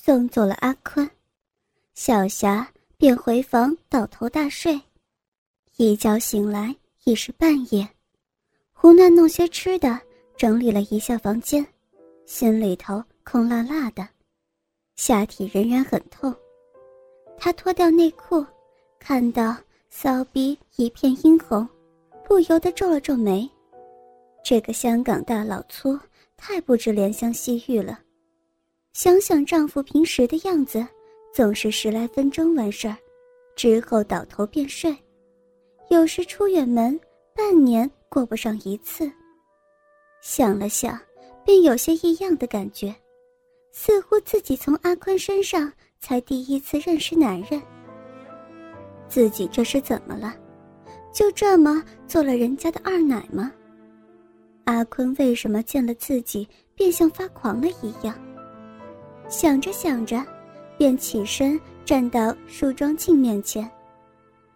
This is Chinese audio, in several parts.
送走了阿坤，小霞便回房倒头大睡。一觉醒来已是半夜，胡乱弄些吃的，整理了一下房间，心里头空落落的，下体仍然很痛。他脱掉内裤，看到骚逼一片殷红，不由得皱了皱眉。这个香港大老粗太不知怜香惜玉了。想想丈夫平时的样子，总是十来分钟完事儿，之后倒头便睡。有时出远门，半年过不上一次。想了想，便有些异样的感觉，似乎自己从阿坤身上才第一次认识男人。自己这是怎么了？就这么做了人家的二奶吗？阿坤为什么见了自己便像发狂了一样？想着想着，便起身站到梳妆镜面前。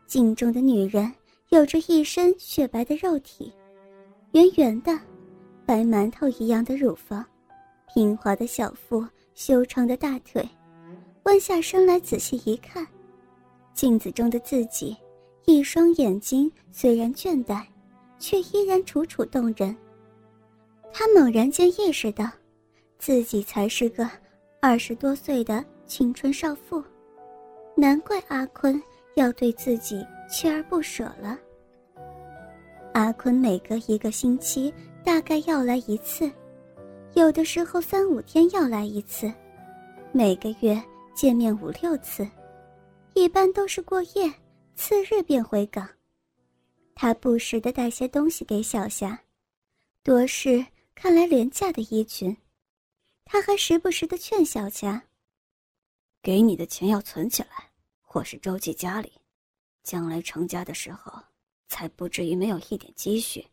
镜中的女人有着一身雪白的肉体，圆圆的，白馒头一样的乳房，平滑的小腹，修长的大腿。弯下身来仔细一看，镜子中的自己，一双眼睛虽然倦怠，却依然楚楚动人。他猛然间意识到，自己才是个二十多岁的青春少妇，难怪阿坤要对自己锲而不舍了。阿坤每隔一个星期大概要来一次，有的时候三五天要来一次，每个月见面五六次，一般都是过夜，次日便回港。他不时的带些东西给小霞，多是。看来廉价的衣裙，他还时不时的劝小霞：“给你的钱要存起来，或是周济家里，将来成家的时候，才不至于没有一点积蓄。”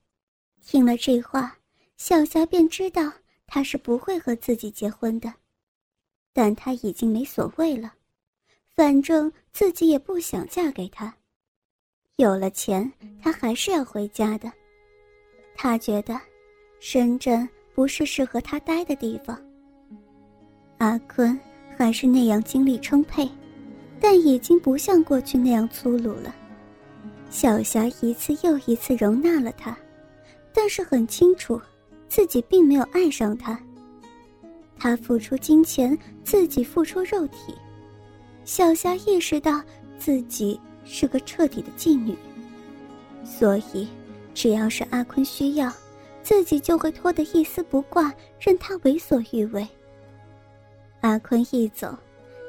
听了这话，小霞便知道他是不会和自己结婚的，但他已经没所谓了，反正自己也不想嫁给他。有了钱，他还是要回家的。他觉得。深圳不是适合他待的地方。阿坤还是那样精力充沛，但已经不像过去那样粗鲁了。小霞一次又一次容纳了他，但是很清楚，自己并没有爱上他。他付出金钱，自己付出肉体。小霞意识到自己是个彻底的妓女，所以只要是阿坤需要。自己就会脱得一丝不挂，任他为所欲为。阿坤一走，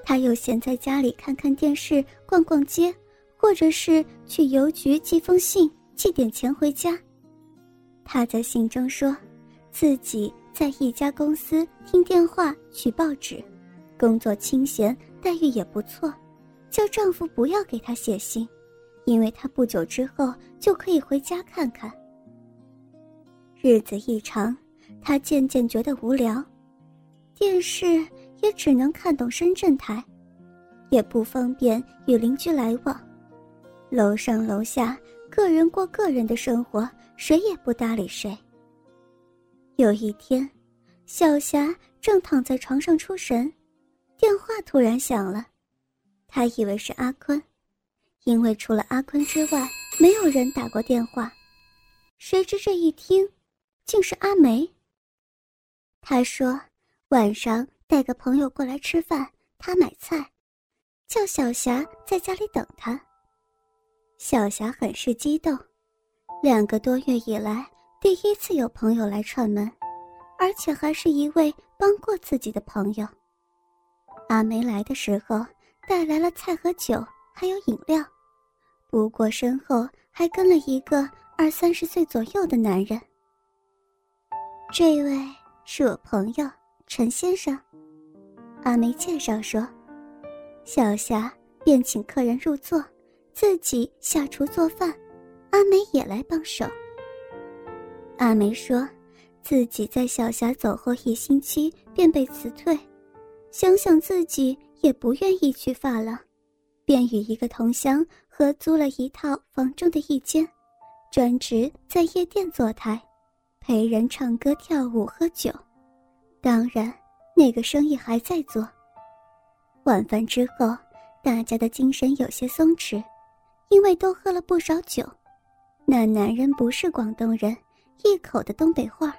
他又闲在家里看看电视、逛逛街，或者是去邮局寄封信、寄点钱回家。他在信中说，自己在一家公司听电话、取报纸，工作清闲，待遇也不错，叫丈夫不要给他写信，因为他不久之后就可以回家看看。日子一长，他渐渐觉得无聊，电视也只能看懂深圳台，也不方便与邻居来往，楼上楼下个人过个人的生活，谁也不搭理谁。有一天，小霞正躺在床上出神，电话突然响了，她以为是阿坤，因为除了阿坤之外，没有人打过电话，谁知这一听。竟是阿梅。她说：“晚上带个朋友过来吃饭，他买菜，叫小霞在家里等他。”小霞很是激动，两个多月以来第一次有朋友来串门，而且还是一位帮过自己的朋友。阿梅来的时候带来了菜和酒，还有饮料，不过身后还跟了一个二三十岁左右的男人。这位是我朋友陈先生，阿梅介绍说，小霞便请客人入座，自己下厨做饭，阿梅也来帮手。阿梅说，自己在小霞走后一星期便被辞退，想想自己也不愿意去发廊，便与一个同乡合租了一套房中的一间，专职在夜店坐台。陪人唱歌、跳舞、喝酒，当然，那个生意还在做。晚饭之后，大家的精神有些松弛，因为都喝了不少酒。那男人不是广东人，一口的东北话，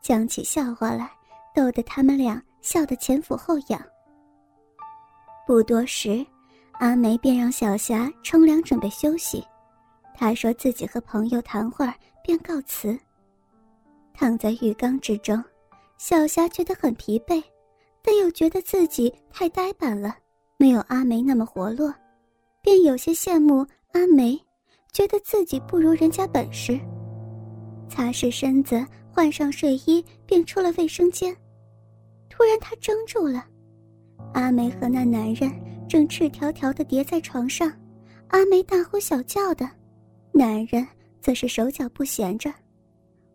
讲起笑话来，逗得他们俩笑得前俯后仰。不多时，阿梅便让小霞冲凉准备休息。她说自己和朋友谈会儿，便告辞。躺在浴缸之中，小霞觉得很疲惫，但又觉得自己太呆板了，没有阿梅那么活络，便有些羡慕阿梅，觉得自己不如人家本事。擦拭身子，换上睡衣，便出了卫生间。突然，她怔住了。阿梅和那男人正赤条条地叠在床上，阿梅大呼小叫的，男人则是手脚不闲着。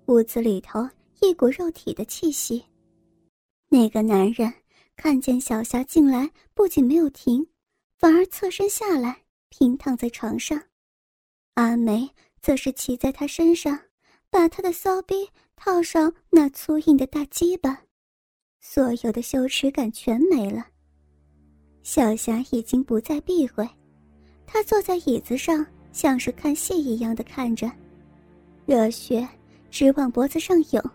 屋子里头一股肉体的气息。那个男人看见小霞进来，不仅没有停，反而侧身下来，平躺在床上。阿梅则是骑在他身上，把他的骚逼套上那粗硬的大鸡巴，所有的羞耻感全没了。小霞已经不再避讳，她坐在椅子上，像是看戏一样的看着，热血直往脖子上涌，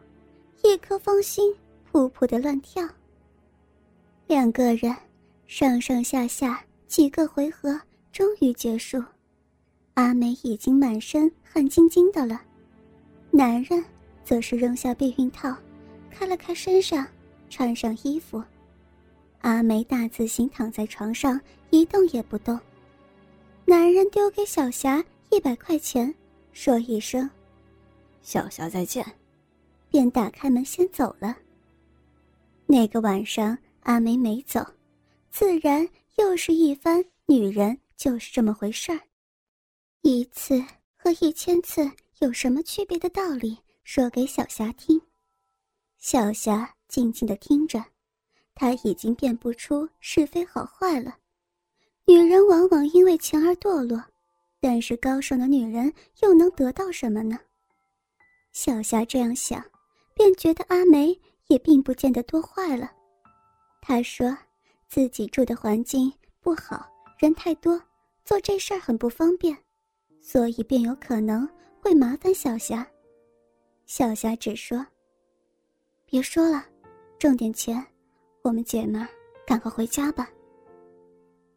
一颗芳心噗噗的乱跳。两个人上上下下几个回合，终于结束。阿梅已经满身汗津津的了，男人则是扔下避孕套，开了开身上，穿上衣服。阿梅大字型躺在床上，一动也不动。男人丢给小霞一百块钱，说一声：“小霞再见”，便打开门先走了。那个晚上，阿梅没走，自然又是一番女人就是这么回事儿。一次和一千次有什么区别的道理，说给小霞听。小霞静静的听着。她已经辨不出是非好坏了。女人往往因为钱而堕落，但是高尚的女人又能得到什么呢？小霞这样想，便觉得阿梅也并不见得多坏了。她说自己住的环境不好，人太多，做这事儿很不方便，所以便有可能会麻烦小霞。小霞只说：“别说了，挣点钱。”我们姐们儿，赶快回家吧。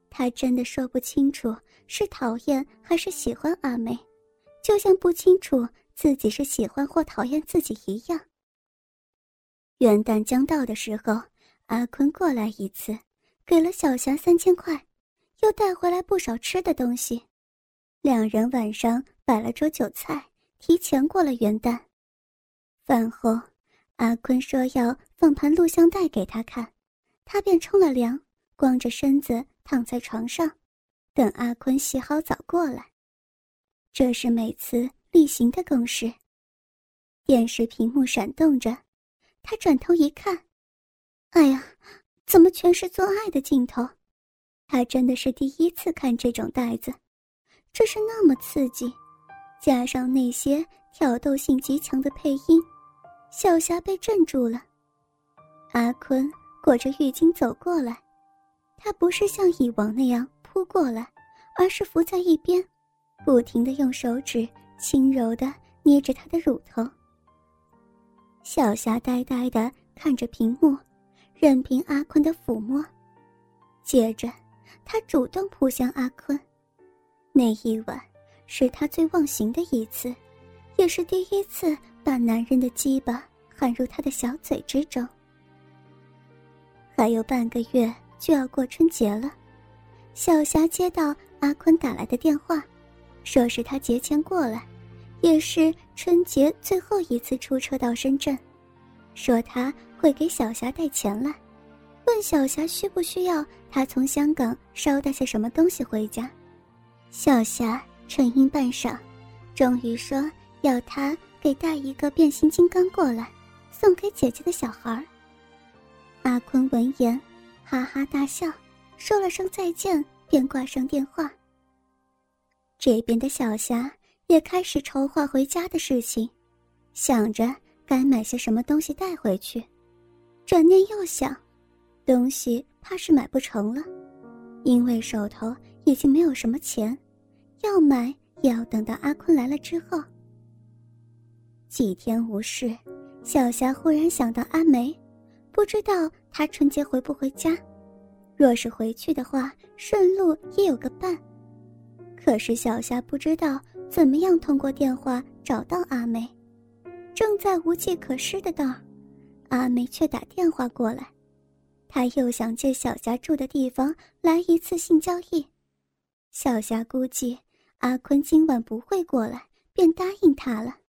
他真的说不清楚是讨厌还是喜欢阿梅，就像不清楚自己是喜欢或讨厌自己一样。元旦将到的时候，阿坤过来一次，给了小霞三千块，又带回来不少吃的东西。两人晚上摆了桌酒菜，提前过了元旦。饭后，阿坤说要放盘录像带给他看。他便冲了凉，光着身子躺在床上，等阿坤洗好澡过来。这是每次例行的公事。电视屏幕闪动着，他转头一看，哎呀，怎么全是做爱的镜头？他真的是第一次看这种袋子，这是那么刺激，加上那些挑逗性极强的配音，小霞被镇住了。阿坤。裹着浴巾走过来，他不是像以往那样扑过来，而是伏在一边，不停的用手指轻柔的捏着他的乳头。小霞呆呆的看着屏幕，任凭阿坤的抚摸。接着，她主动扑向阿坤。那一晚是她最忘形的一次，也是第一次把男人的鸡巴含入她的小嘴之中。还有半个月就要过春节了，小霞接到阿坤打来的电话，说是他节前过来，也是春节最后一次出车到深圳，说他会给小霞带钱来，问小霞需不需要他从香港捎带些什么东西回家。小霞沉吟半晌，终于说要他给带一个变形金刚过来，送给姐姐的小孩。阿坤闻言，哈哈大笑，说了声再见，便挂上电话。这边的小霞也开始筹划回家的事情，想着该买些什么东西带回去。转念又想，东西怕是买不成了。因为手头已经没有什么钱，要买也要等到阿坤来了之后。几天无事，小霞忽然想到阿梅，不知道她春节回不回家。若是回去的话，顺路也有个伴。可是小霞不知道怎么样通过电话找到阿梅，正在无计可施的道，阿梅却打电话过来。她又想借小霞住的地方来一次性交易，小霞估计阿坤今晚不会过来，便答应他了。